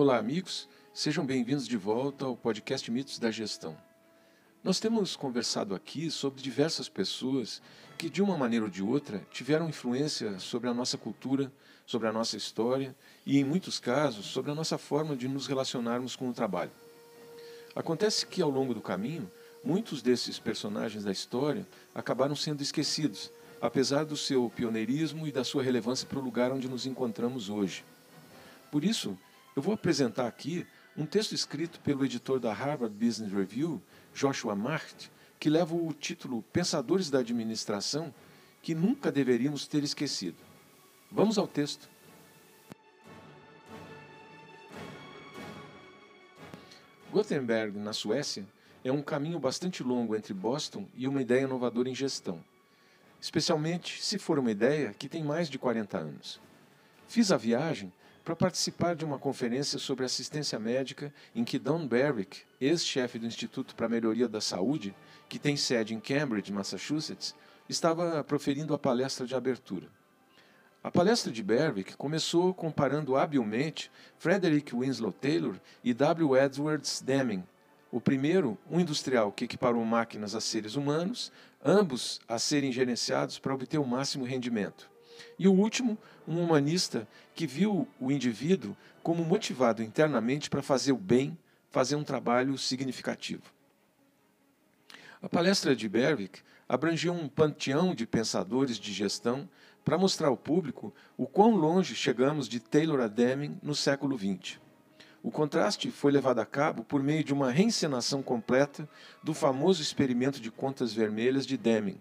Olá, amigos. Sejam bem-vindos de volta ao podcast Mitos da Gestão. Nós temos conversado aqui sobre diversas pessoas que, de uma maneira ou de outra, tiveram influência sobre a nossa cultura, sobre a nossa história e, em muitos casos, sobre a nossa forma de nos relacionarmos com o trabalho. Acontece que, ao longo do caminho, muitos desses personagens da história acabaram sendo esquecidos, apesar do seu pioneirismo e da sua relevância para o lugar onde nos encontramos hoje. Por isso, eu vou apresentar aqui um texto escrito pelo editor da Harvard Business Review, Joshua Markt, que leva o título Pensadores da Administração que nunca deveríamos ter esquecido. Vamos ao texto. Gothenburg, na Suécia, é um caminho bastante longo entre Boston e uma ideia inovadora em gestão, especialmente se for uma ideia que tem mais de 40 anos. Fiz a viagem para participar de uma conferência sobre assistência médica em que Don Berwick, ex-chefe do Instituto para a Melhoria da Saúde, que tem sede em Cambridge, Massachusetts, estava proferindo a palestra de abertura. A palestra de Berwick começou comparando habilmente Frederick Winslow Taylor e W. Edwards Deming. O primeiro, um industrial que equiparou máquinas a seres humanos, ambos a serem gerenciados para obter o máximo rendimento. E o último, um humanista que viu o indivíduo como motivado internamente para fazer o bem, fazer um trabalho significativo. A palestra de Berwick abrangia um panteão de pensadores de gestão para mostrar ao público o quão longe chegamos de Taylor a Deming no século XX. O contraste foi levado a cabo por meio de uma reencenação completa do famoso experimento de contas vermelhas de Deming,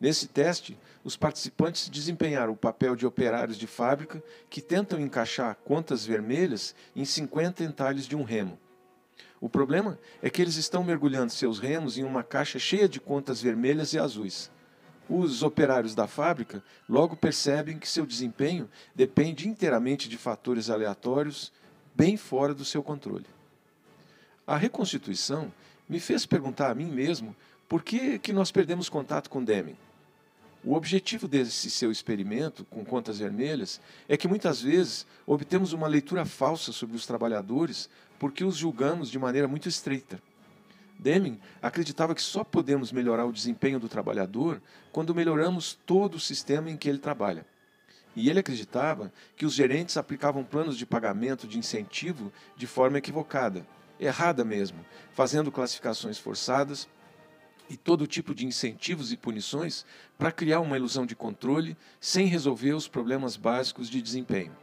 Nesse teste, os participantes desempenharam o papel de operários de fábrica que tentam encaixar contas vermelhas em 50 entalhes de um remo. O problema é que eles estão mergulhando seus remos em uma caixa cheia de contas vermelhas e azuis. Os operários da fábrica logo percebem que seu desempenho depende inteiramente de fatores aleatórios, bem fora do seu controle. A reconstituição me fez perguntar a mim mesmo por que, que nós perdemos contato com Deming. O objetivo desse seu experimento com contas vermelhas é que muitas vezes obtemos uma leitura falsa sobre os trabalhadores porque os julgamos de maneira muito estreita. Deming acreditava que só podemos melhorar o desempenho do trabalhador quando melhoramos todo o sistema em que ele trabalha. E ele acreditava que os gerentes aplicavam planos de pagamento de incentivo de forma equivocada, errada mesmo, fazendo classificações forçadas e todo tipo de incentivos e punições para criar uma ilusão de controle sem resolver os problemas básicos de desempenho.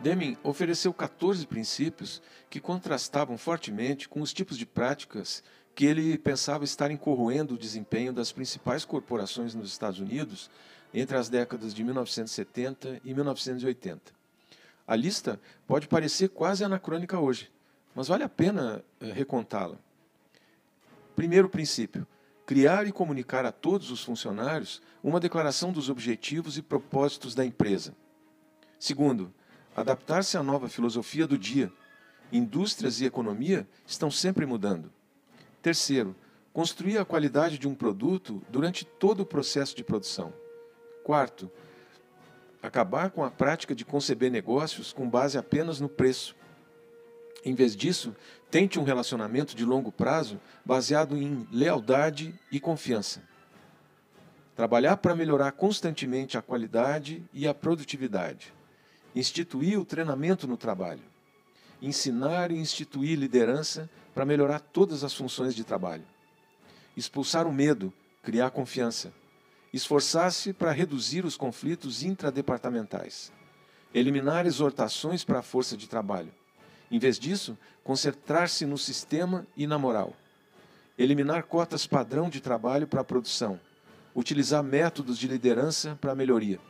Deming ofereceu 14 princípios que contrastavam fortemente com os tipos de práticas que ele pensava estarem corroendo o desempenho das principais corporações nos Estados Unidos entre as décadas de 1970 e 1980. A lista pode parecer quase anacrônica hoje, mas vale a pena eh, recontá-la. Primeiro princípio: criar e comunicar a todos os funcionários uma declaração dos objetivos e propósitos da empresa. Segundo, adaptar-se à nova filosofia do dia. Indústrias e economia estão sempre mudando. Terceiro, construir a qualidade de um produto durante todo o processo de produção. Quarto, acabar com a prática de conceber negócios com base apenas no preço. Em vez disso, tente um relacionamento de longo prazo baseado em lealdade e confiança. Trabalhar para melhorar constantemente a qualidade e a produtividade. Instituir o treinamento no trabalho. Ensinar e instituir liderança para melhorar todas as funções de trabalho. Expulsar o medo, criar confiança. Esforçar-se para reduzir os conflitos intradepartamentais. Eliminar exortações para a força de trabalho em vez disso, concentrar-se no sistema e na moral. Eliminar cotas padrão de trabalho para a produção. Utilizar métodos de liderança para a melhoria.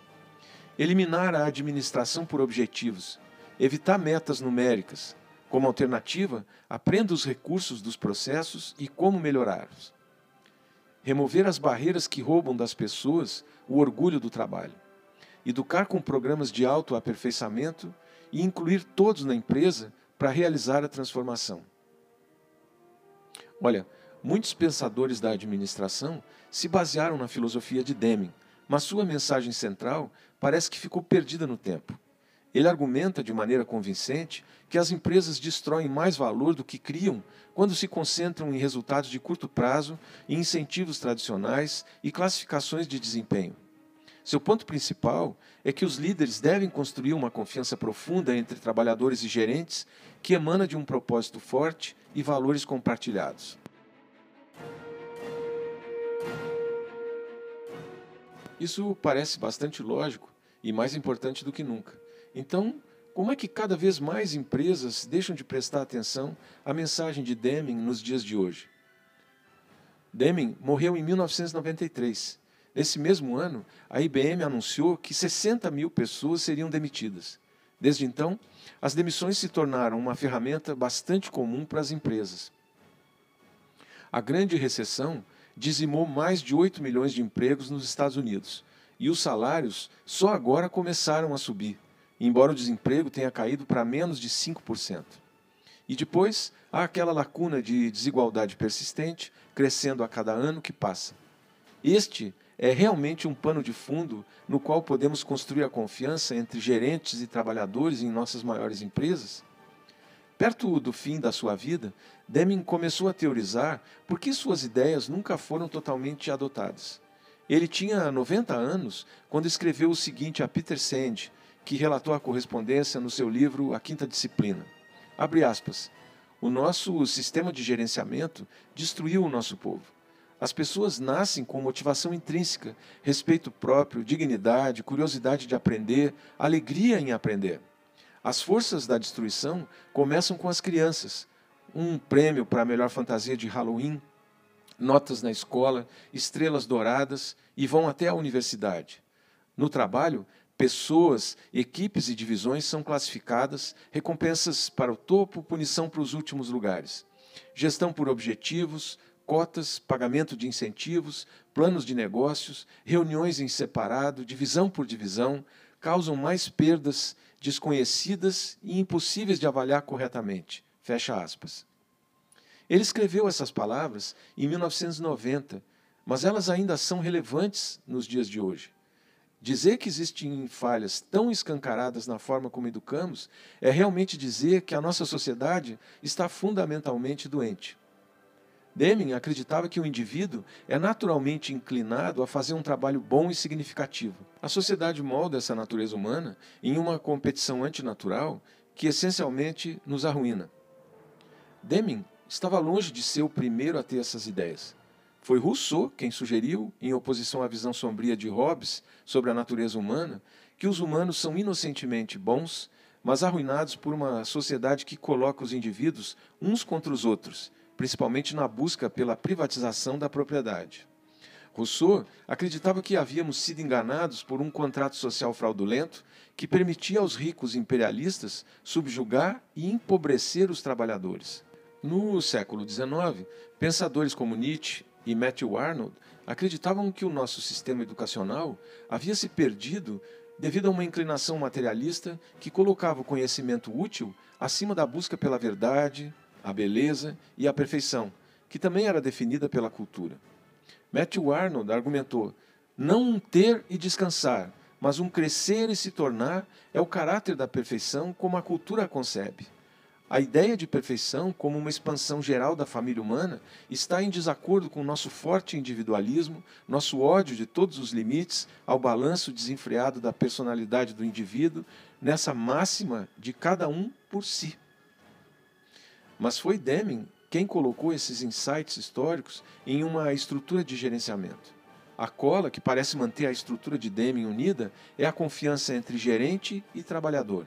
Eliminar a administração por objetivos. Evitar metas numéricas. Como alternativa, aprenda os recursos dos processos e como melhorá-los. Remover as barreiras que roubam das pessoas o orgulho do trabalho. Educar com programas de autoaperfeiçoamento e incluir todos na empresa para realizar a transformação. Olha, muitos pensadores da administração se basearam na filosofia de Deming, mas sua mensagem central parece que ficou perdida no tempo. Ele argumenta de maneira convincente que as empresas destroem mais valor do que criam quando se concentram em resultados de curto prazo, em incentivos tradicionais e classificações de desempenho. Seu ponto principal é que os líderes devem construir uma confiança profunda entre trabalhadores e gerentes que emana de um propósito forte e valores compartilhados. Isso parece bastante lógico e mais importante do que nunca. Então, como é que cada vez mais empresas deixam de prestar atenção à mensagem de Deming nos dias de hoje? Deming morreu em 1993. Nesse mesmo ano, a IBM anunciou que 60 mil pessoas seriam demitidas. Desde então, as demissões se tornaram uma ferramenta bastante comum para as empresas. A grande recessão dizimou mais de 8 milhões de empregos nos Estados Unidos e os salários só agora começaram a subir embora o desemprego tenha caído para menos de 5%. E depois há aquela lacuna de desigualdade persistente, crescendo a cada ano que passa. Este é realmente um pano de fundo no qual podemos construir a confiança entre gerentes e trabalhadores em nossas maiores empresas? Perto do fim da sua vida, Deming começou a teorizar por que suas ideias nunca foram totalmente adotadas. Ele tinha 90 anos quando escreveu o seguinte a Peter Sand, que relatou a correspondência no seu livro A Quinta Disciplina. Abre aspas. O nosso sistema de gerenciamento destruiu o nosso povo. As pessoas nascem com motivação intrínseca, respeito próprio, dignidade, curiosidade de aprender, alegria em aprender. As forças da destruição começam com as crianças. Um prêmio para a melhor fantasia de Halloween, notas na escola, estrelas douradas e vão até a universidade. No trabalho, Pessoas, equipes e divisões são classificadas, recompensas para o topo, punição para os últimos lugares. Gestão por objetivos, cotas, pagamento de incentivos, planos de negócios, reuniões em separado, divisão por divisão, causam mais perdas desconhecidas e impossíveis de avaliar corretamente. Fecha aspas. Ele escreveu essas palavras em 1990, mas elas ainda são relevantes nos dias de hoje. Dizer que existem falhas tão escancaradas na forma como educamos é realmente dizer que a nossa sociedade está fundamentalmente doente. Deming acreditava que o indivíduo é naturalmente inclinado a fazer um trabalho bom e significativo. A sociedade molda essa natureza humana em uma competição antinatural que essencialmente nos arruína. Deming estava longe de ser o primeiro a ter essas ideias. Foi Rousseau quem sugeriu, em oposição à visão sombria de Hobbes sobre a natureza humana, que os humanos são inocentemente bons, mas arruinados por uma sociedade que coloca os indivíduos uns contra os outros, principalmente na busca pela privatização da propriedade. Rousseau acreditava que havíamos sido enganados por um contrato social fraudulento que permitia aos ricos imperialistas subjugar e empobrecer os trabalhadores. No século XIX, pensadores como Nietzsche, e Matthew Arnold acreditavam que o nosso sistema educacional havia se perdido devido a uma inclinação materialista que colocava o conhecimento útil acima da busca pela verdade, a beleza e a perfeição, que também era definida pela cultura. Matthew Arnold argumentou: não um ter e descansar, mas um crescer e se tornar é o caráter da perfeição como a cultura a concebe. A ideia de perfeição, como uma expansão geral da família humana, está em desacordo com nosso forte individualismo, nosso ódio de todos os limites, ao balanço desenfreado da personalidade do indivíduo, nessa máxima de cada um por si. Mas foi Deming quem colocou esses insights históricos em uma estrutura de gerenciamento. A cola que parece manter a estrutura de Deming unida é a confiança entre gerente e trabalhador.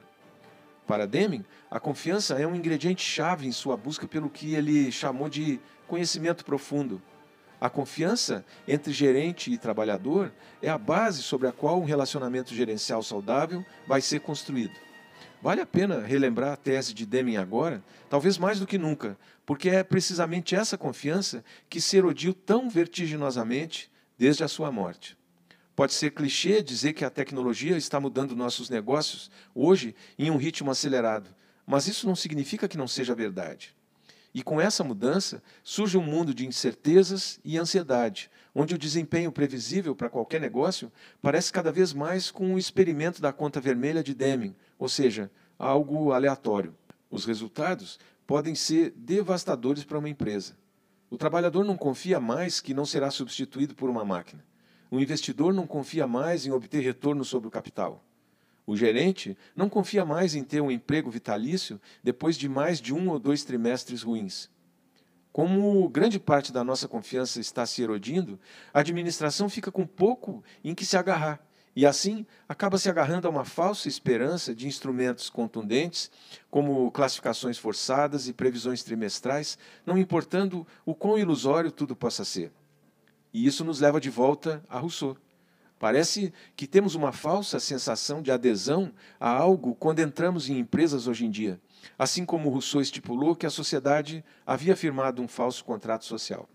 Para Deming, a confiança é um ingrediente chave em sua busca pelo que ele chamou de conhecimento profundo. A confiança entre gerente e trabalhador é a base sobre a qual um relacionamento gerencial saudável vai ser construído. Vale a pena relembrar a tese de Deming agora, talvez mais do que nunca, porque é precisamente essa confiança que se erodiu tão vertiginosamente desde a sua morte. Pode ser clichê dizer que a tecnologia está mudando nossos negócios hoje em um ritmo acelerado, mas isso não significa que não seja verdade. E com essa mudança surge um mundo de incertezas e ansiedade, onde o desempenho previsível para qualquer negócio parece cada vez mais com o experimento da conta vermelha de Deming, ou seja, algo aleatório. Os resultados podem ser devastadores para uma empresa. O trabalhador não confia mais que não será substituído por uma máquina. O investidor não confia mais em obter retorno sobre o capital. O gerente não confia mais em ter um emprego vitalício depois de mais de um ou dois trimestres ruins. Como grande parte da nossa confiança está se erodindo, a administração fica com pouco em que se agarrar e assim acaba se agarrando a uma falsa esperança de instrumentos contundentes, como classificações forçadas e previsões trimestrais, não importando o quão ilusório tudo possa ser. E isso nos leva de volta a Rousseau. Parece que temos uma falsa sensação de adesão a algo quando entramos em empresas hoje em dia, assim como Rousseau estipulou que a sociedade havia firmado um falso contrato social.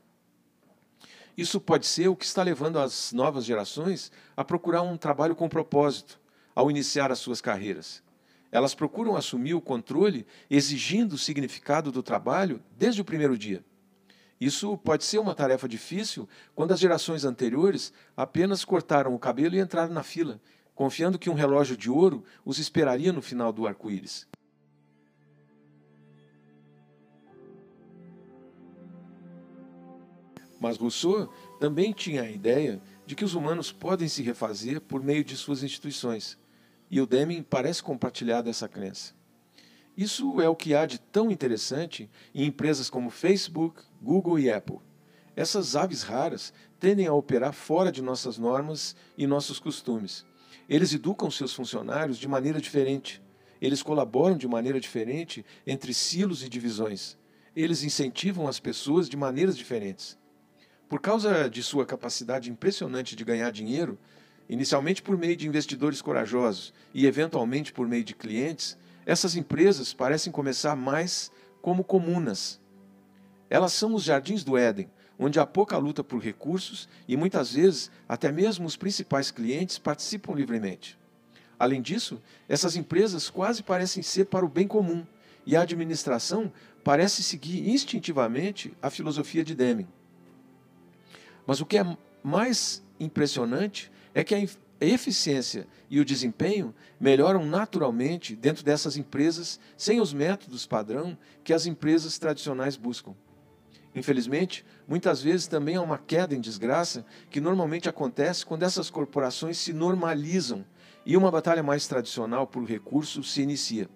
Isso pode ser o que está levando as novas gerações a procurar um trabalho com propósito ao iniciar as suas carreiras. Elas procuram assumir o controle, exigindo o significado do trabalho desde o primeiro dia. Isso pode ser uma tarefa difícil quando as gerações anteriores apenas cortaram o cabelo e entraram na fila, confiando que um relógio de ouro os esperaria no final do arco-íris. Mas Rousseau também tinha a ideia de que os humanos podem se refazer por meio de suas instituições, e o Deming parece compartilhar dessa crença. Isso é o que há de tão interessante em empresas como Facebook, Google e Apple. Essas aves raras tendem a operar fora de nossas normas e nossos costumes. Eles educam seus funcionários de maneira diferente. Eles colaboram de maneira diferente entre silos e divisões. Eles incentivam as pessoas de maneiras diferentes. Por causa de sua capacidade impressionante de ganhar dinheiro, inicialmente por meio de investidores corajosos e eventualmente por meio de clientes, essas empresas parecem começar mais como comunas. Elas são os jardins do Éden, onde há pouca luta por recursos e muitas vezes até mesmo os principais clientes participam livremente. Além disso, essas empresas quase parecem ser para o bem comum e a administração parece seguir instintivamente a filosofia de Deming. Mas o que é mais impressionante é que a eficiência e o desempenho melhoram naturalmente dentro dessas empresas sem os métodos padrão que as empresas tradicionais buscam. Infelizmente, muitas vezes também há uma queda em desgraça que normalmente acontece quando essas corporações se normalizam e uma batalha mais tradicional por recursos se inicia.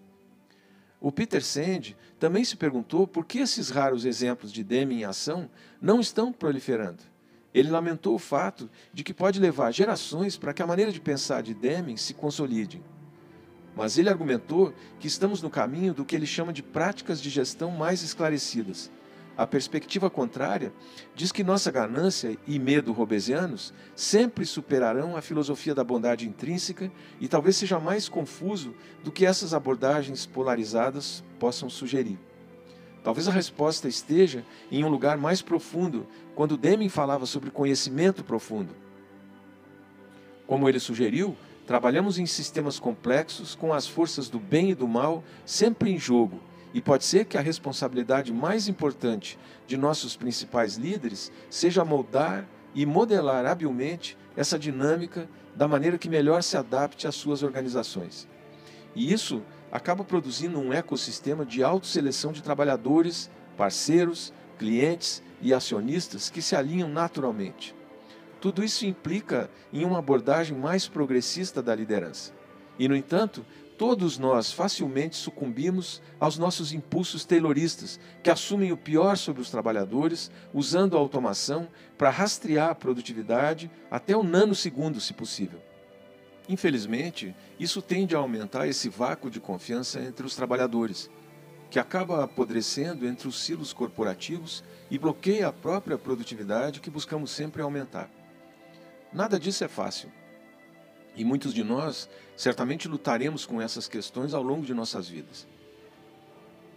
O Peter Sand também se perguntou por que esses raros exemplos de Deming em ação não estão proliferando. Ele lamentou o fato de que pode levar gerações para que a maneira de pensar de Deming se consolide. Mas ele argumentou que estamos no caminho do que ele chama de práticas de gestão mais esclarecidas. A perspectiva contrária diz que nossa ganância e medo robesianos sempre superarão a filosofia da bondade intrínseca e talvez seja mais confuso do que essas abordagens polarizadas possam sugerir. Talvez a resposta esteja em um lugar mais profundo, quando Deming falava sobre conhecimento profundo. Como ele sugeriu, trabalhamos em sistemas complexos com as forças do bem e do mal sempre em jogo, e pode ser que a responsabilidade mais importante de nossos principais líderes seja moldar e modelar habilmente essa dinâmica da maneira que melhor se adapte às suas organizações. E isso acaba produzindo um ecossistema de autoseleção de trabalhadores, parceiros, clientes e acionistas que se alinham naturalmente. Tudo isso implica em uma abordagem mais progressista da liderança. E, no entanto, todos nós facilmente sucumbimos aos nossos impulsos tayloristas, que assumem o pior sobre os trabalhadores, usando a automação para rastrear a produtividade até o nanosegundo, se possível. Infelizmente, isso tende a aumentar esse vácuo de confiança entre os trabalhadores, que acaba apodrecendo entre os silos corporativos e bloqueia a própria produtividade que buscamos sempre aumentar. Nada disso é fácil. E muitos de nós certamente lutaremos com essas questões ao longo de nossas vidas.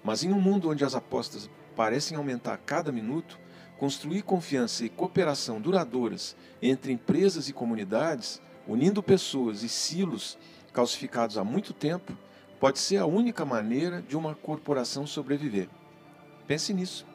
Mas em um mundo onde as apostas parecem aumentar a cada minuto, construir confiança e cooperação duradouras entre empresas e comunidades unindo pessoas e silos calcificados há muito tempo, pode ser a única maneira de uma corporação sobreviver. Pense nisso.